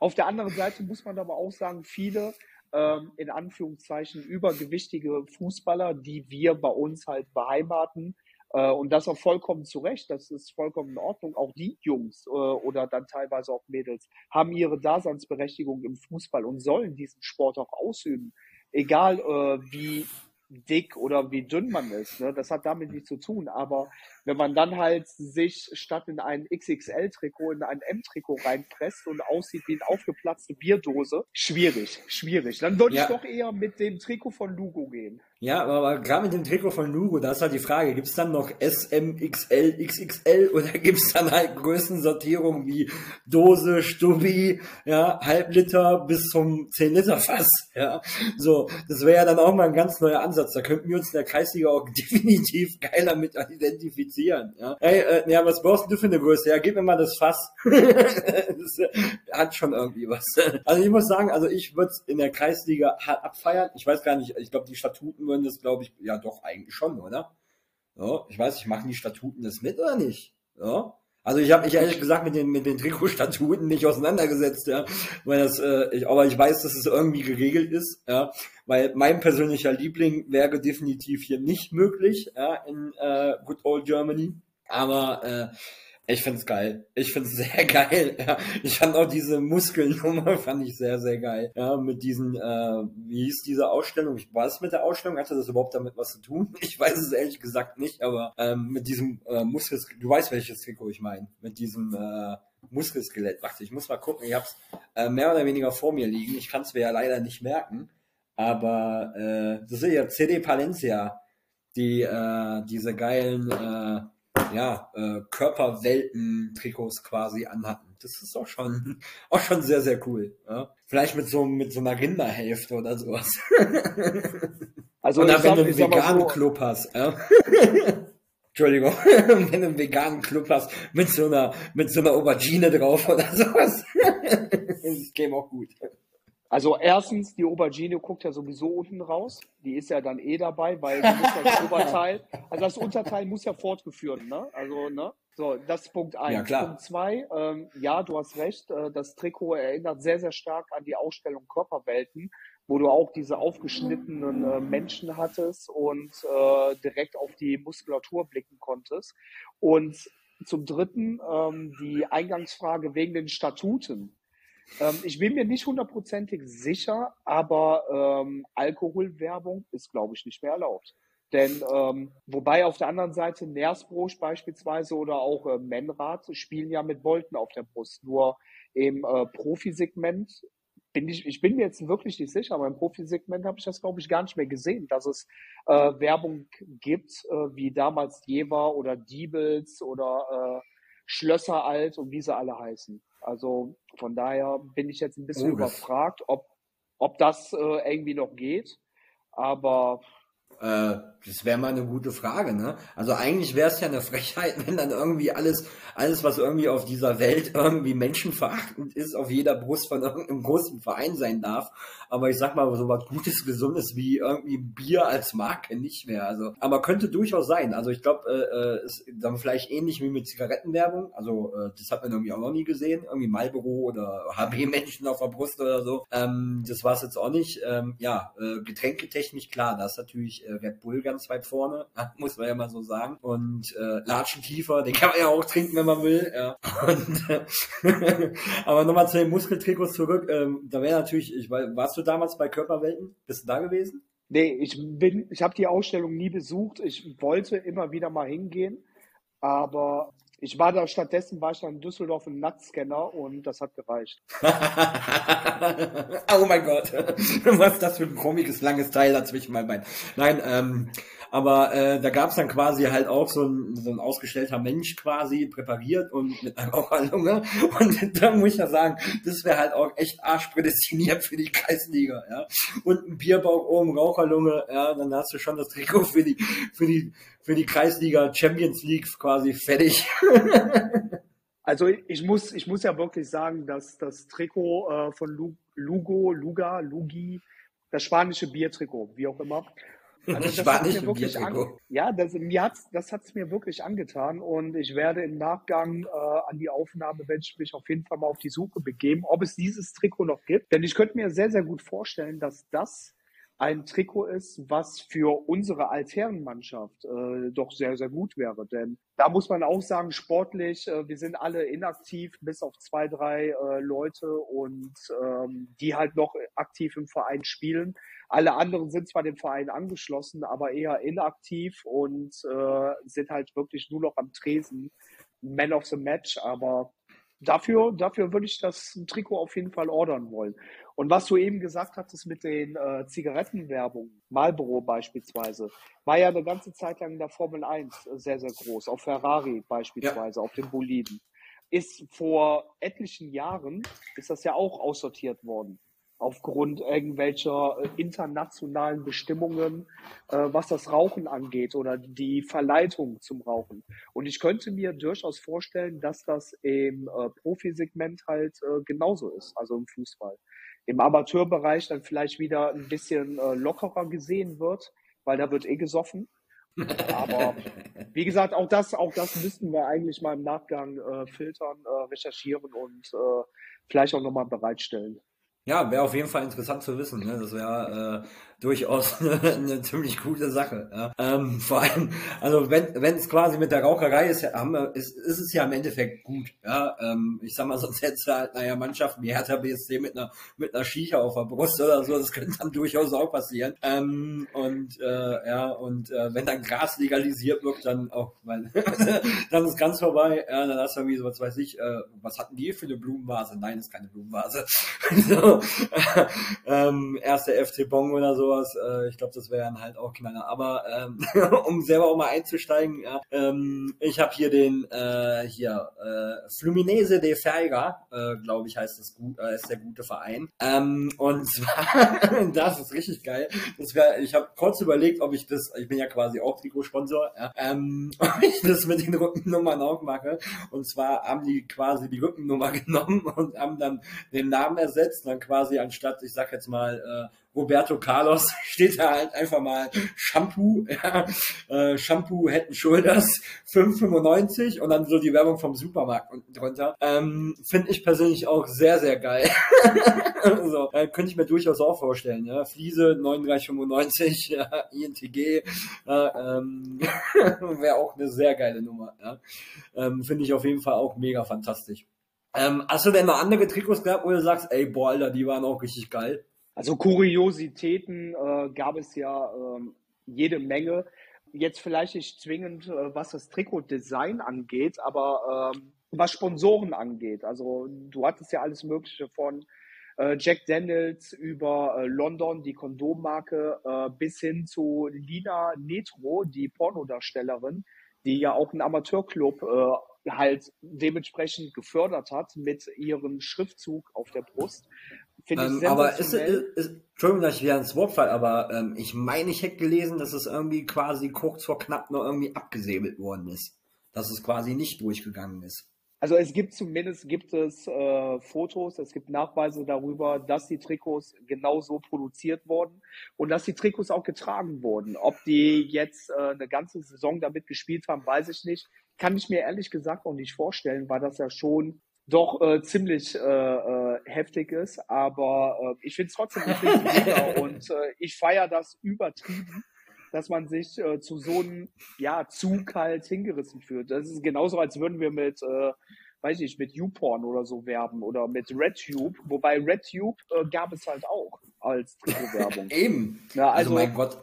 auf der anderen Seite muss man aber auch sagen, viele ähm, in Anführungszeichen übergewichtige Fußballer, die wir bei uns halt beheimaten. Äh, und das auch vollkommen zu Recht, das ist vollkommen in Ordnung. Auch die Jungs äh, oder dann teilweise auch Mädels haben ihre Daseinsberechtigung im Fußball und sollen diesen Sport auch ausüben. Egal äh, wie dick oder wie dünn man ist. Ne? Das hat damit nichts zu tun. Aber wenn man dann halt sich statt in ein XXL-Trikot in ein M-Trikot reinpresst und aussieht wie eine aufgeplatzte Bierdose, schwierig, schwierig. Dann würde ja. ich doch eher mit dem Trikot von Lugo gehen. Ja, aber gerade mit dem Trikot von Lugo, da ist halt die Frage, gibt es dann noch S, M, XL, XXL oder gibt es dann halt Größensortierungen wie Dose, Stubbi, ja, Halbliter bis zum 10 Liter Fass, ja. So, das wäre ja dann auch mal ein ganz neuer Ansatz. Da könnten wir uns in der Kreisliga auch definitiv geiler mit identifizieren, ja. Hey, äh, ja, was brauchst du für eine Größe? Ja, gib mir mal das Fass. das hat schon irgendwie was. Also ich muss sagen, also ich würde in der Kreisliga hart abfeiern. Ich weiß gar nicht, ich glaube, die Statuten würden das, glaube ich, ja doch eigentlich schon, oder? Ja, ich weiß nicht, machen die Statuten das mit oder nicht? Ja. Also ich habe mich ehrlich gesagt mit den mit den Trikotstatuten nicht auseinandergesetzt, ja, weil das, äh, ich, aber ich weiß, dass es irgendwie geregelt ist, ja, weil mein persönlicher Liebling wäre definitiv hier nicht möglich, ja, in äh, Good Old Germany, aber äh, ich find's geil. Ich find's sehr geil. Ja. Ich fand auch diese Muskelnummer fand ich sehr, sehr geil. Ja, mit diesen, äh, wie hieß diese Ausstellung? War es mit der Ausstellung? Hatte das überhaupt damit was zu tun? Ich weiß es ehrlich gesagt nicht, aber ähm, mit diesem äh, Muskelskelett, du weißt welches Trikot ich meine, mit diesem äh, Muskelskelett. Warte, ich muss mal gucken. Ich hab's äh, mehr oder weniger vor mir liegen. Ich kann es mir ja leider nicht merken. Aber äh, das ist ja CD Palencia, die äh, diese geilen äh, ja, äh, Körperwelten-Trikots quasi anhatten. Das ist auch schon, auch schon sehr, sehr cool. Ja? Vielleicht mit so, mit so einer Rinderhälfte oder sowas. Also, oder wenn du einen veganen so, Club hast. Ja? Entschuldigung, wenn du einen veganen Club hast mit so einer, mit so einer Aubergine drauf oder sowas. das käme auch gut. Also erstens, die Aubergine guckt ja sowieso unten raus. Die ist ja dann eh dabei, weil das Oberteil, also das Unterteil muss ja fortgeführt, ne? Also, ne? So, das ist Punkt eins. Ja, klar. Punkt zwei, ähm, ja, du hast recht, äh, das Trikot erinnert sehr, sehr stark an die Ausstellung Körperwelten, wo du auch diese aufgeschnittenen äh, Menschen hattest und äh, direkt auf die Muskulatur blicken konntest. Und zum dritten, ähm, die Eingangsfrage wegen den Statuten Ähm, ich bin mir nicht hundertprozentig sicher, aber ähm, Alkoholwerbung ist, glaube ich, nicht mehr erlaubt. Denn ähm, wobei auf der anderen Seite Nersbrosch beispielsweise oder auch äh, Menrad spielen ja mit Bolten auf der Brust. Nur im äh, Profisegment bin ich, ich bin mir jetzt wirklich nicht sicher, aber im Profisegment habe ich das, glaube ich, gar nicht mehr gesehen, dass es äh, Werbung gibt, äh, wie damals Jever oder Diebels oder äh, Schlösser alt und wie sie alle heißen. Also von daher bin ich jetzt ein bisschen oh, überfragt, ob, ob das äh, irgendwie noch geht. Aber äh, das wäre mal eine gute Frage, ne? Also eigentlich wäre es ja eine Frechheit, wenn dann irgendwie alles, alles, was irgendwie auf dieser Welt irgendwie menschenverachtend ist, auf jeder Brust von irgendeinem großen Verein sein darf. Aber ich sag mal, so was Gutes, Gesundes wie irgendwie Bier als Marke nicht mehr. Also, aber könnte durchaus sein. Also ich glaube, äh, äh, ist dann vielleicht ähnlich wie mit Zigarettenwerbung. Also äh, das hat man irgendwie auch noch nie gesehen. Irgendwie Marlboro oder HB-Menschen auf der Brust oder so. Ähm, das war es jetzt auch nicht. Ähm, ja, äh, Getränketechnisch klar, da ist natürlich äh, Red Bull ganz weit vorne, muss man ja mal so sagen. Und äh, Latschenkiefer, den kann man ja auch trinken, wenn man will. Ja. Und, äh, aber nochmal zu den Muskeltrikots zurück. Ähm, da wäre natürlich, ich warst du damals bei Körperwelten? Bist du da gewesen? Nee, ich bin, ich habe die Ausstellung nie besucht. Ich wollte immer wieder mal hingehen, aber ich war da stattdessen, war ich dann in Düsseldorf im Nutscanner und das hat gereicht. oh mein Gott. Was ist das für ein komisches, langes Teil dazwischen mein Bein? Nein, ähm, aber äh, da gab's dann quasi halt auch so ein, so ein ausgestellter Mensch quasi präpariert und mit einer Raucherlunge. Und da muss ich ja sagen, das wäre halt auch echt arschprädestiniert für die Kreisliga, ja. Und ein Bierbauch oben, Raucherlunge, ja, dann hast du schon das Trikot für die, für die für die Kreisliga Champions League quasi fertig. also ich muss, ich muss ja wirklich sagen, dass das Trikot äh, von Lugo, Luga, Lugi, das spanische Biertrikot, wie auch immer. Also das spanische mir wirklich an, ja, das, mir hat's, das hat's mir wirklich angetan und ich werde im Nachgang äh, an die Aufnahme, werde ich mich auf jeden Fall mal auf die Suche begeben, ob es dieses Trikot noch gibt. Denn ich könnte mir sehr, sehr gut vorstellen, dass das ein Trikot ist, was für unsere Altherrenmannschaft äh, doch sehr, sehr gut wäre. Denn da muss man auch sagen, sportlich, äh, wir sind alle inaktiv, bis auf zwei, drei äh, Leute und ähm, die halt noch aktiv im Verein spielen. Alle anderen sind zwar dem Verein angeschlossen, aber eher inaktiv und äh, sind halt wirklich nur noch am Tresen. Man of the Match, aber dafür, dafür würde ich das Trikot auf jeden Fall ordern wollen. Und was du eben gesagt hattest mit den äh, Zigarettenwerbungen, Marlboro beispielsweise, war ja eine ganze Zeit lang in der Formel 1 sehr, sehr groß, auf Ferrari beispielsweise, ja. auf den Boliden. Ist vor etlichen Jahren, ist das ja auch aussortiert worden aufgrund irgendwelcher äh, internationalen Bestimmungen, äh, was das Rauchen angeht oder die Verleitung zum Rauchen. Und ich könnte mir durchaus vorstellen, dass das im äh, Profisegment halt äh, genauso ist, also im Fußball im Amateurbereich dann vielleicht wieder ein bisschen äh, lockerer gesehen wird, weil da wird eh gesoffen. Aber wie gesagt, auch das, auch das müssten wir eigentlich mal im Nachgang äh, filtern, äh, recherchieren und äh, vielleicht auch nochmal bereitstellen. Ja, wäre auf jeden Fall interessant zu wissen. Ne? Das wäre äh, durchaus eine, eine ziemlich gute Sache. Ja. Ähm, vor allem, also wenn wenn es quasi mit der Raucherei ist, haben wir, ist, ist es ja im Endeffekt gut. Ja, ähm, ich sag mal, sonst hätte es halt, naja, Mannschaften wie Hertha BSC mit einer mit einer Schicha auf der Brust oder so, das könnte dann durchaus auch passieren. Ähm, und äh, ja, und äh, wenn dann Gras legalisiert wird, dann auch, weil dann ist ganz vorbei. Ja, dann hast du irgendwie so, was weiß ich, äh, was hatten die für eine Blumenvase? Nein, ist keine Blumenvase. so, ähm, erste FC Bong oder so sowas. Äh, ich glaube, das wären halt auch Knaller. Aber ähm, um selber auch mal einzusteigen, ja, ähm, ich habe hier den äh, hier äh, Fluminese de Ferga, äh, glaube ich, heißt das gut, äh, ist der gute Verein. Ähm, und zwar, das ist richtig geil. Das wär, ich habe kurz überlegt, ob ich das, ich bin ja quasi auch Trikotsponsor, ja, ähm, ob ich das mit den Rückennummern auch mache. Und zwar haben die quasi die Rückennummer genommen und haben dann den Namen ersetzt, dann quasi anstatt, ich sag jetzt mal, äh, Roberto Carlos steht da halt einfach mal Shampoo, ja, äh, Shampoo Head and Shoulders 5,95 und dann so die Werbung vom Supermarkt unten drunter. Ähm, Finde ich persönlich auch sehr, sehr geil. so, äh, könnte ich mir durchaus auch vorstellen. Ja. Fliese 39,95, ja, INTG, ja, ähm, wäre auch eine sehr geile Nummer. Ja. Ähm, Finde ich auf jeden Fall auch mega fantastisch. Ähm, hast du denn noch andere Trikots gehabt, wo du sagst, ey, boah, Alter, die waren auch richtig geil? Also Kuriositäten äh, gab es ja äh, jede Menge. Jetzt vielleicht nicht zwingend, äh, was das Trikotdesign angeht, aber ähm, was Sponsoren angeht. Also du hattest ja alles Mögliche von äh, Jack Daniels über äh, London, die Kondommarke, äh, bis hin zu Lina Netro, die Pornodarstellerin, die ja auch einen Amateurclub äh, halt dementsprechend gefördert hat mit ihrem Schriftzug auf der Brust. Finde ähm, aber ist, ist, ist, Entschuldigung, dass ich wieder ins Wort fall, aber ähm, ich meine, ich hätte gelesen, dass es irgendwie quasi kurz vor knapp noch irgendwie abgesäbelt worden ist. Dass es quasi nicht durchgegangen ist. Also es gibt zumindest gibt es äh, Fotos, es gibt Nachweise darüber, dass die Trikots genau so produziert wurden und dass die Trikots auch getragen wurden. Ob die jetzt äh, eine ganze Saison damit gespielt haben, weiß ich nicht. Kann ich mir ehrlich gesagt auch nicht vorstellen, weil das ja schon doch äh, ziemlich äh, äh, heftig ist. Aber äh, ich finde es trotzdem ich und äh, ich feiere das übertrieben dass man sich äh, zu so einem ja, Zug halt hingerissen fühlt. Das ist genauso, als würden wir mit, äh, weiß ich, mit YouPorn oder so werben oder mit RedTube, wobei RedTube äh, gab es halt auch als Trikotwerbung. Eben. Ja, also, also mein Gott,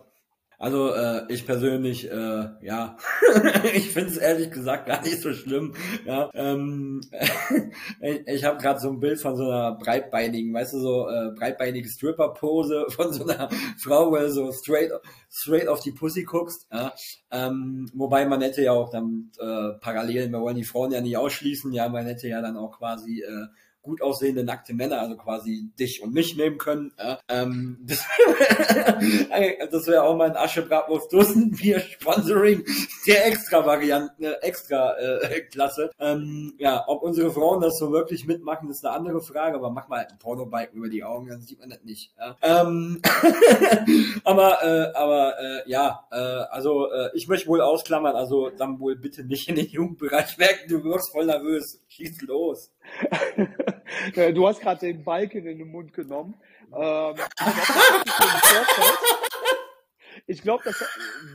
also äh, ich persönlich, äh, ja, ich finde es ehrlich gesagt gar nicht so schlimm. Ja, ähm, ich ich habe gerade so ein Bild von so einer breitbeinigen, weißt du, so äh, breitbeinige Stripper-Pose von so einer Frau, wo du so straight, straight auf die Pussy guckst. Ja, ähm, wobei man hätte ja auch dann äh, parallel, wir wollen die Frauen ja nicht ausschließen, ja, man hätte ja dann auch quasi äh, gut aussehende nackte Männer, also quasi dich und mich nehmen können. Ja, ähm, das das wäre auch mal ein Aschebratwurst Dosenbier Sponsoring der extra Varianten, äh, extra äh, Klasse. Ähm, ja, ob unsere Frauen das so wirklich mitmachen, ist eine andere Frage, aber mach mal halt einen Pornobiken über die Augen, dann sieht man das nicht. Ja. Ähm, aber äh, aber äh, ja, äh, also äh, ich möchte wohl ausklammern, also dann wohl bitte nicht in den Jugendbereich merken, du wirst voll nervös. Schieß los. Du hast gerade den Balken in den Mund genommen. Ähm, ich glaube, dass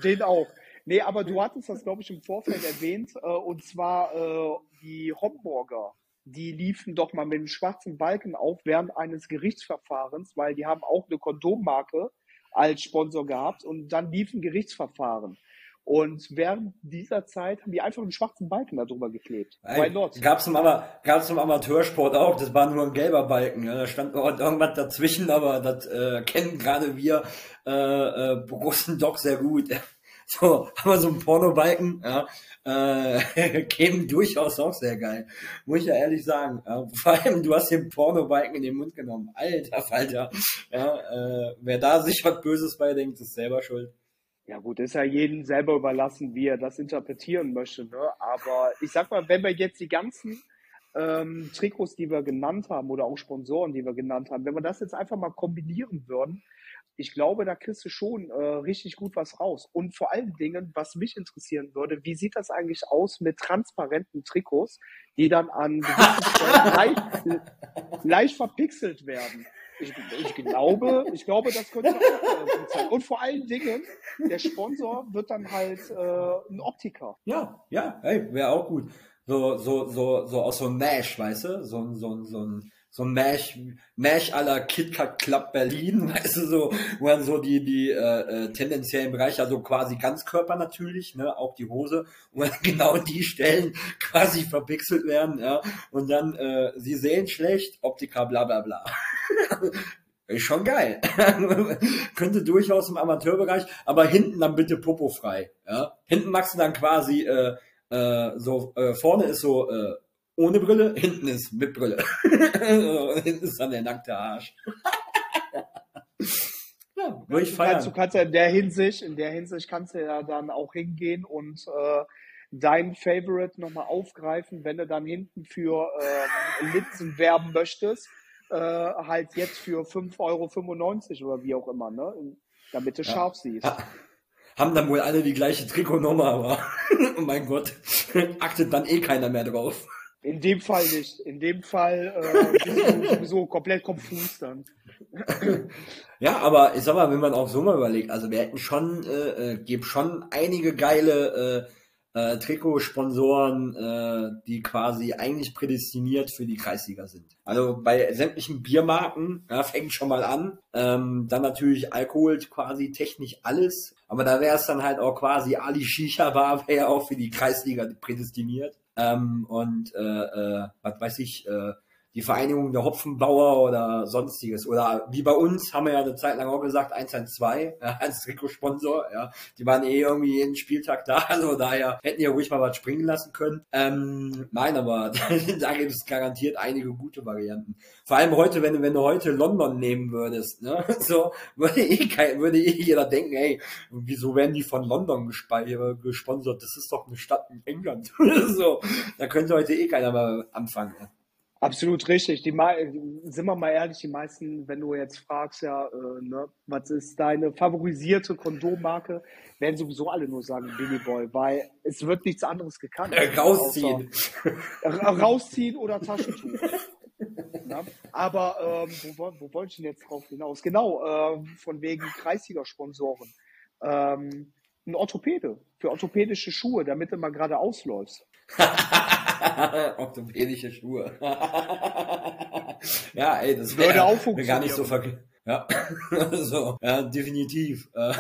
den auch. Nee, aber du hattest das, glaube ich, im Vorfeld erwähnt. Äh, und zwar äh, die Homburger. Die liefen doch mal mit einem schwarzen Balken auf während eines Gerichtsverfahrens, weil die haben auch eine Kondommarke als Sponsor gehabt und dann liefen Gerichtsverfahren. Und während dieser Zeit haben die einfach einen schwarzen Balken darüber geklebt. Why not? Gab's im, Ama im Amateursport auch, das war nur ein gelber Balken. Ja. Da stand noch irgendwas dazwischen, aber das äh, kennen gerade wir äh, äh, Borussen doch sehr gut. So, haben wir so einen Pornobalken, ja, äh, kämen durchaus auch sehr geil. Muss ich ja ehrlich sagen. Ja. Vor allem, du hast den Pornobalken in den Mund genommen. Alter Falter. Ja, äh, wer da sich was Böses bei denkt, ist selber schuld. Ja gut, ist ja jedem selber überlassen, wie er das interpretieren möchte. Ne? Aber ich sag mal, wenn wir jetzt die ganzen ähm, Trikots, die wir genannt haben, oder auch Sponsoren, die wir genannt haben, wenn wir das jetzt einfach mal kombinieren würden, ich glaube, da kriegst du schon äh, richtig gut was raus. Und vor allen Dingen, was mich interessieren würde, wie sieht das eigentlich aus mit transparenten Trikots, die dann an leicht, leicht verpixelt werden? Ich, ich, glaube, ich glaube, das könnte auch gut sein. Und vor allen Dingen, der Sponsor wird dann halt äh, ein Optiker. Ja, ja, hey, wäre auch gut. So, so, so, so aus so einem Mesh, weißt du? So, so, so ein so ein Mesh, Mesh aller KitKat Club Berlin, weißt du, so, wo dann so die, die äh, äh, tendenziellen Bereiche, also quasi Ganzkörper natürlich, ne, auch die Hose, wo dann genau die Stellen quasi verpixelt werden, ja, und dann, äh, sie sehen schlecht, Optika, bla bla bla. Ist schon geil. Könnte durchaus im Amateurbereich, aber hinten dann bitte Popo frei. Ja? Hinten magst du dann quasi äh, äh, so äh, vorne ist so äh, ohne Brille, hinten ist mit Brille. hinten ist dann der nackte Arsch. ja, würde ich feiern. Du kannst ja in der Hinsicht, in der Hinsicht kannst du ja dann auch hingehen und äh, dein Favorite nochmal aufgreifen, wenn du dann hinten für äh, Litzen werben möchtest, äh, halt jetzt für 5,95 Euro oder wie auch immer, ne? Damit du ja. scharf siehst. Haben dann wohl alle die gleiche Trikotnummer, aber oh mein Gott, achtet dann eh keiner mehr drauf. In dem Fall nicht. In dem Fall äh, bist du sowieso komplett konfus dann. Ja, aber ich sag mal, wenn man auch so mal überlegt, also wir hätten schon, äh, äh gibt schon einige geile äh, Trikotsponsoren, äh, die quasi eigentlich prädestiniert für die Kreisliga sind. Also bei sämtlichen Biermarken ja, fängt schon mal an. Ähm, dann natürlich Alkohol quasi technisch alles. Aber da wäre es dann halt auch quasi Ali Shisha Bar wäre ja auch für die Kreisliga prädestiniert. Ähm, und äh, äh, was weiß ich, äh, die Vereinigung der Hopfenbauer oder sonstiges. Oder wie bei uns haben wir ja eine Zeit lang auch gesagt, 112 ja, als Trikotsponsor. Ja. Die waren eh irgendwie jeden Spieltag da, also daher hätten ja ruhig mal was springen lassen können. Ähm, nein, aber da gibt es garantiert einige gute Varianten. Vor allem heute, wenn du, wenn du heute London nehmen würdest, ne, so würde eh, kein, würde eh jeder denken, ey, wieso werden die von London gesponsert? Das ist doch eine Stadt in England. so, da könnte heute eh keiner mal anfangen. Ja. Absolut richtig. Die, sind wir mal ehrlich, die meisten, wenn du jetzt fragst, ja, äh, ne, was ist deine favorisierte Kondommarke, werden sowieso alle nur sagen Billy Boy, weil es wird nichts anderes gekannt. Äh, rausziehen. rausziehen oder Taschentuch. Na? Aber ähm, wo, wo wollte ich denn jetzt drauf hinaus? Genau, äh, von wegen Kreisliga-Sponsoren. Ähm, ein Orthopäde für orthopädische Schuhe, damit du mal gerade ausläufst. Orthopädische Schuhe. ja, ey, das wäre wär gar nicht so verkehrt. Ja, so, ja, definitiv. Äh,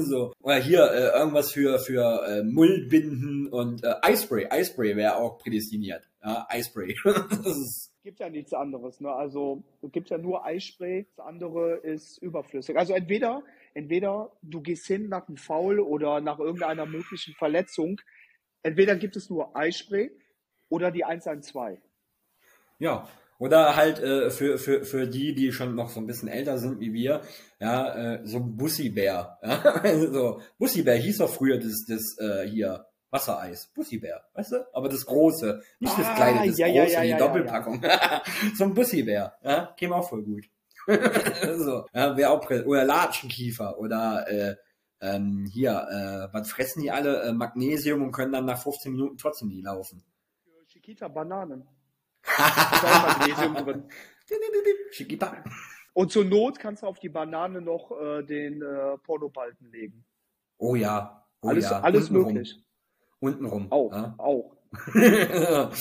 so. Oder hier äh, irgendwas für für äh, Mullbinden und äh, Eispray. Eispray wäre auch prädestiniert. Ja, Eispray. Es gibt ja nichts anderes. Ne? Also es gibt ja nur Eispray. Das andere ist überflüssig. Also entweder entweder du gehst hin nach einem Foul oder nach irgendeiner möglichen Verletzung Entweder gibt es nur Eispray oder die 112. Ja, oder halt äh, für, für, für die, die schon noch so ein bisschen älter sind wie wir, ja, äh, so ein Bussibär. Ja? so, Bussibär hieß doch früher das, das äh, hier Wassereis. Bussibär, weißt du? Aber das große, nicht das ah, kleine, das ja, große, ja, ja, die Doppelpackung. so ein Bussibär, ja, käme auch voll gut. so, ja, wäre auch oder Latschenkiefer oder äh, ähm, hier, äh, was fressen die alle? Äh, Magnesium und können dann nach 15 Minuten trotzdem nicht laufen. Chiquita Bananen. Magnesium drin. Chiquita. Und zur Not kannst du auf die Banane noch äh, den äh, Pornobalken legen. Oh ja. Oh alles ja. alles Untenrum. möglich. Untenrum. Auch. Ja? Auch.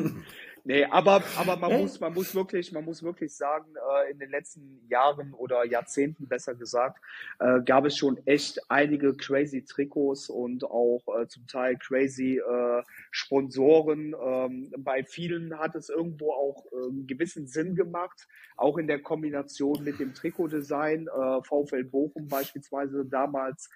Nee, aber, aber man muss, man muss wirklich, man muss wirklich sagen, äh, in den letzten Jahren oder Jahrzehnten besser gesagt, äh, gab es schon echt einige crazy Trikots und auch äh, zum Teil crazy äh, Sponsoren. Ähm, bei vielen hat es irgendwo auch äh, einen gewissen Sinn gemacht, auch in der Kombination mit dem Trikotdesign. Äh, VfL Bochum beispielsweise damals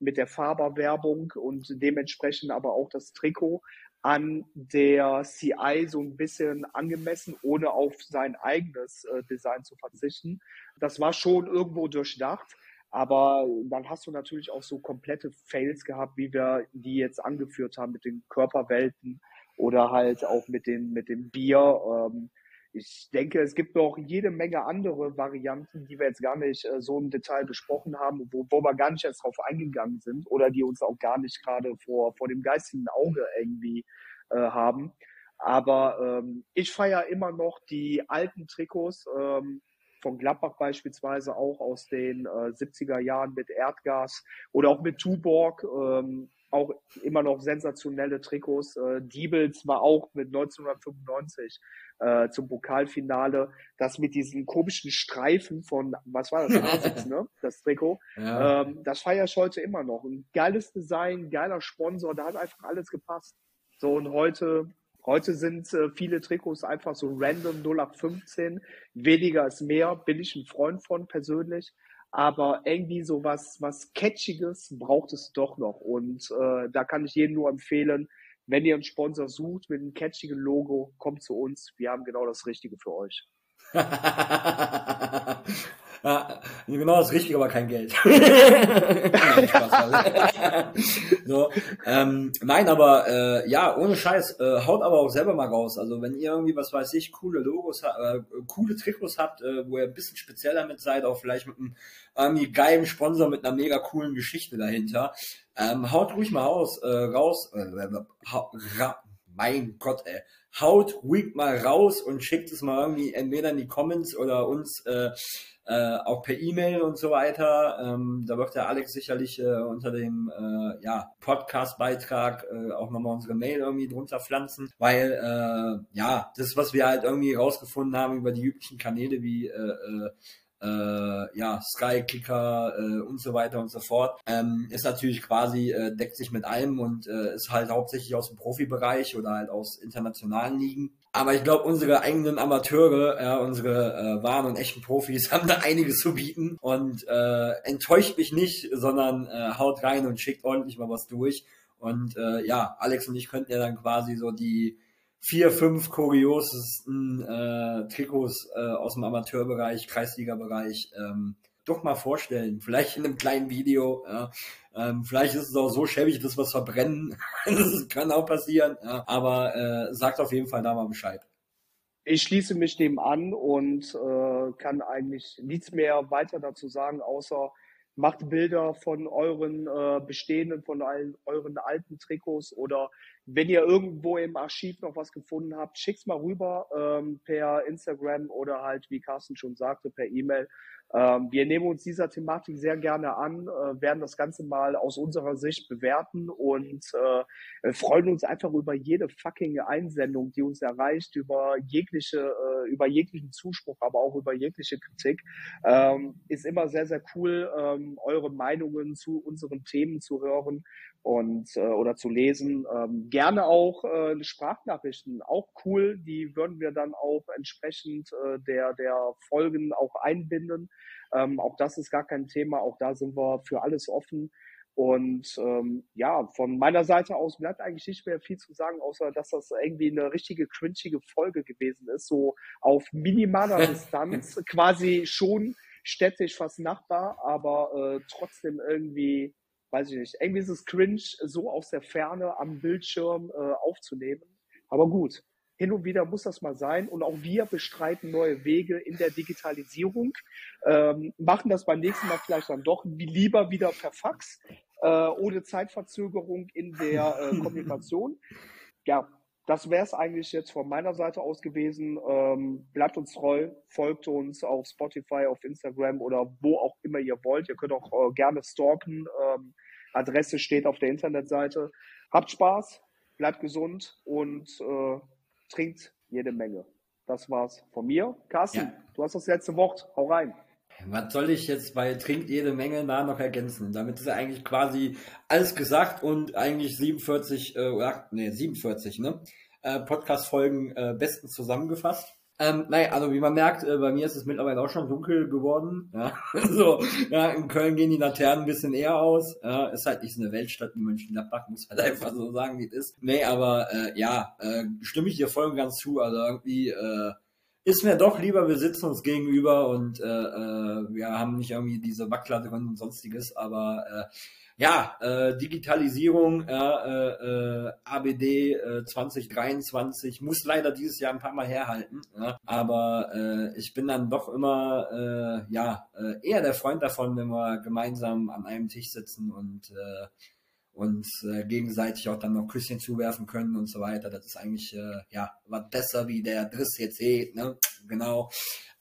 mit der Faberwerbung und dementsprechend aber auch das Trikot an der CI so ein bisschen angemessen, ohne auf sein eigenes äh, Design zu verzichten. Das war schon irgendwo durchdacht. Aber dann hast du natürlich auch so komplette Fails gehabt, wie wir die jetzt angeführt haben mit den Körperwelten oder halt auch mit dem, mit dem Bier. Ähm, ich denke, es gibt noch jede Menge andere Varianten, die wir jetzt gar nicht äh, so im Detail besprochen haben, wo, wo wir gar nicht erst drauf eingegangen sind oder die uns auch gar nicht gerade vor, vor dem geistigen Auge irgendwie äh, haben. Aber ähm, ich feiere immer noch die alten Trikots ähm, von Gladbach beispielsweise auch aus den äh, 70er Jahren mit Erdgas oder auch mit Tuborg. Ähm, auch immer noch sensationelle Trikots. Äh, Diebels war auch mit 1995 äh, zum Pokalfinale, das mit diesen komischen Streifen von, was war das, Asics, ne? Das Trikot. Ja. Ähm, das ich heute immer noch. Ein geiles Design, geiler Sponsor, da hat einfach alles gepasst. So, und heute, heute sind äh, viele Trikots einfach so random 0815. Weniger ist mehr, bin ich ein Freund von persönlich aber irgendwie so was, was Catchiges braucht es doch noch. Und äh, da kann ich jedem nur empfehlen, wenn ihr einen Sponsor sucht mit einem catchigen Logo, kommt zu uns. Wir haben genau das Richtige für euch. Ja, genau das Richtige, aber kein Geld. so, ähm, nein, aber äh, ja, ohne Scheiß, äh, haut aber auch selber mal raus. Also wenn ihr irgendwie, was weiß ich, coole Logos, äh, coole Trikots habt, äh, wo ihr ein bisschen speziell damit seid, auch vielleicht mit einem irgendwie geilen Sponsor mit einer mega coolen Geschichte dahinter, ähm, haut ruhig mal aus, äh, raus, äh, ra, mein Gott, ey, haut ruhig mal raus und schickt es mal irgendwie entweder in die Comments oder uns äh, äh, auch per E-Mail und so weiter. Ähm, da wird der Alex sicherlich äh, unter dem äh, ja, Podcast-Beitrag äh, auch nochmal unsere Mail irgendwie drunter pflanzen, weil äh, ja, das, was wir halt irgendwie rausgefunden haben über die üblichen Kanäle wie äh, äh, äh, ja, Sky, Kicker äh, und so weiter und so fort, ähm, ist natürlich quasi, äh, deckt sich mit allem und äh, ist halt hauptsächlich aus dem Profibereich oder halt aus internationalen Ligen. Aber ich glaube, unsere eigenen Amateure, ja, unsere äh, wahren und echten Profis haben da einiges zu bieten und äh, enttäuscht mich nicht, sondern äh, haut rein und schickt ordentlich mal was durch. Und äh, ja, Alex und ich könnten ja dann quasi so die vier, fünf kuriosesten äh, Trikots äh, aus dem Amateurbereich, Kreisliga-Bereich ähm, doch mal vorstellen. Vielleicht in einem kleinen Video. Ja. Ähm, vielleicht ist es auch so schäbig, dass wir es verbrennen. das kann auch passieren. Ja. Aber äh, sagt auf jeden Fall da mal Bescheid. Ich schließe mich dem an und äh, kann eigentlich nichts mehr weiter dazu sagen, außer macht Bilder von euren äh, bestehenden, von allen euren alten Trikots oder wenn ihr irgendwo im Archiv noch was gefunden habt, schickt's mal rüber ähm, per Instagram oder halt, wie Carsten schon sagte, per E-Mail. Ähm, wir nehmen uns dieser Thematik sehr gerne an, äh, werden das Ganze mal aus unserer Sicht bewerten und äh, freuen uns einfach über jede fucking Einsendung, die uns erreicht, über jegliche, äh, über jeglichen Zuspruch, aber auch über jegliche Kritik. Ähm, ist immer sehr, sehr cool, ähm, eure Meinungen zu unseren Themen zu hören und äh, oder zu lesen. Ähm, gerne auch äh, Sprachnachrichten, auch cool. Die würden wir dann auch entsprechend äh, der der Folgen auch einbinden. Ähm, auch das ist gar kein Thema. Auch da sind wir für alles offen. Und ähm, ja, von meiner Seite aus bleibt eigentlich nicht mehr viel zu sagen, außer dass das irgendwie eine richtige cringige Folge gewesen ist, so auf minimaler Distanz, quasi schon städtisch fast Nachbar, aber äh, trotzdem irgendwie weiß ich nicht, irgendwie ist es cringe, so aus der Ferne am Bildschirm äh, aufzunehmen. Aber gut, hin und wieder muss das mal sein. Und auch wir bestreiten neue Wege in der Digitalisierung, ähm, machen das beim nächsten Mal vielleicht dann doch lieber wieder per Fax, äh, ohne Zeitverzögerung in der äh, Kommunikation. Ja, das wäre es eigentlich jetzt von meiner Seite aus gewesen. Ähm, bleibt uns treu, folgt uns auf Spotify, auf Instagram oder wo auch immer ihr wollt. Ihr könnt auch äh, gerne stalken. Ähm, Adresse steht auf der Internetseite. Habt Spaß, bleibt gesund und äh, trinkt jede Menge. Das war's von mir. Carsten, ja. du hast das letzte Wort. Hau rein. Was soll ich jetzt bei Trinkt jede Menge da noch ergänzen? Damit ist ja eigentlich quasi alles gesagt und eigentlich 47, äh, nee, 47, ne? Äh, Podcast-Folgen äh, bestens zusammengefasst. Ähm, naja, also wie man merkt, äh, bei mir ist es mittlerweile auch schon dunkel geworden. Ja, so, ja, in Köln gehen die Laternen ein bisschen eher aus. Ja, ist halt nicht so eine Weltstadt wie Mönchengladbach, muss halt einfach so sagen, wie es ist. Nee, aber äh, ja, äh, stimme ich dir voll und ganz zu. Also irgendwie äh, ist mir doch lieber, wir sitzen uns gegenüber und äh, äh, wir haben nicht irgendwie diese Wackler drin und sonstiges, aber äh, ja, äh, Digitalisierung, äh, äh, ABD äh, 2023 muss leider dieses Jahr ein paar Mal herhalten. Ja? Aber äh, ich bin dann doch immer äh, ja äh, eher der Freund davon, wenn wir gemeinsam an einem Tisch sitzen und äh, uns äh, gegenseitig auch dann noch Küsschen zuwerfen können und so weiter. Das ist eigentlich äh, ja was besser wie der Driss jetzt eh, ne? Genau.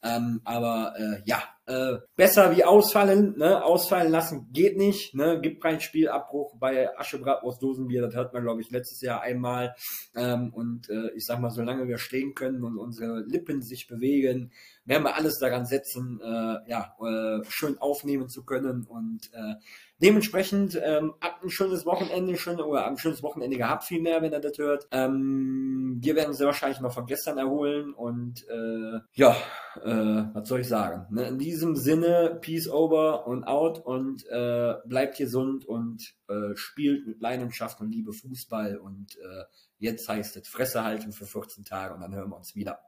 Ähm, aber äh, ja, äh, besser wie ausfallen, ne? Ausfallen lassen geht nicht, ne? Gibt keinen Spielabbruch bei Aschebrat aus Dosenbier, das hört man, glaube ich, letztes Jahr einmal. Ähm, und äh, ich sag mal, solange wir stehen können und unsere Lippen sich bewegen, werden wir alles daran setzen, äh, ja, äh, schön aufnehmen zu können und äh, Dementsprechend ähm, habt ein schönes Wochenende schön, oder ein schönes Wochenende gehabt, vielmehr, wenn ihr das hört. Ähm, wir werden uns wahrscheinlich noch von gestern erholen und äh, ja, äh, was soll ich sagen? Ne? In diesem Sinne, Peace over und out und äh, bleibt gesund und äh, spielt mit Leidenschaft und Liebe Fußball und äh, jetzt heißt es Fresse halten für 14 Tage und dann hören wir uns wieder.